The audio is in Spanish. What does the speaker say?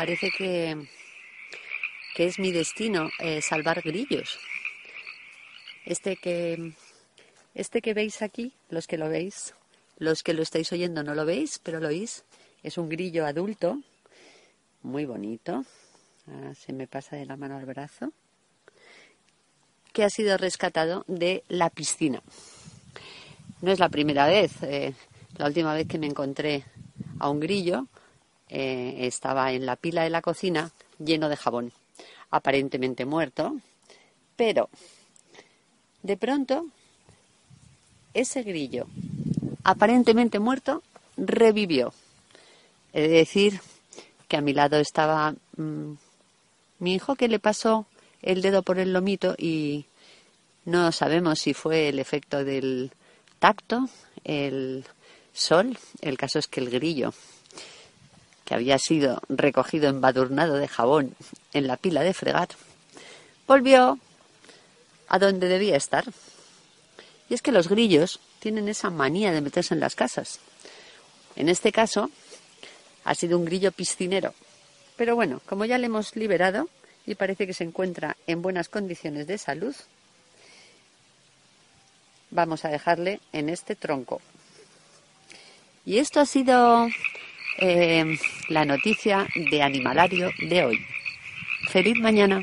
Parece que, que es mi destino eh, salvar grillos. Este que, este que veis aquí, los que lo veis, los que lo estáis oyendo no lo veis, pero lo oís, es un grillo adulto, muy bonito, ah, se me pasa de la mano al brazo, que ha sido rescatado de la piscina. No es la primera vez, eh, la última vez que me encontré a un grillo eh, estaba en la pila de la cocina lleno de jabón, aparentemente muerto, pero de pronto ese grillo, aparentemente muerto, revivió. Es decir, que a mi lado estaba mm, mi hijo que le pasó el dedo por el lomito y no sabemos si fue el efecto del tacto, el sol. El caso es que el grillo que había sido recogido embadurnado de jabón en la pila de fregar, volvió a donde debía estar. Y es que los grillos tienen esa manía de meterse en las casas. En este caso, ha sido un grillo piscinero. Pero bueno, como ya le hemos liberado y parece que se encuentra en buenas condiciones de salud, vamos a dejarle en este tronco. Y esto ha sido eh, la noticia de Animalario de hoy. Feliz mañana.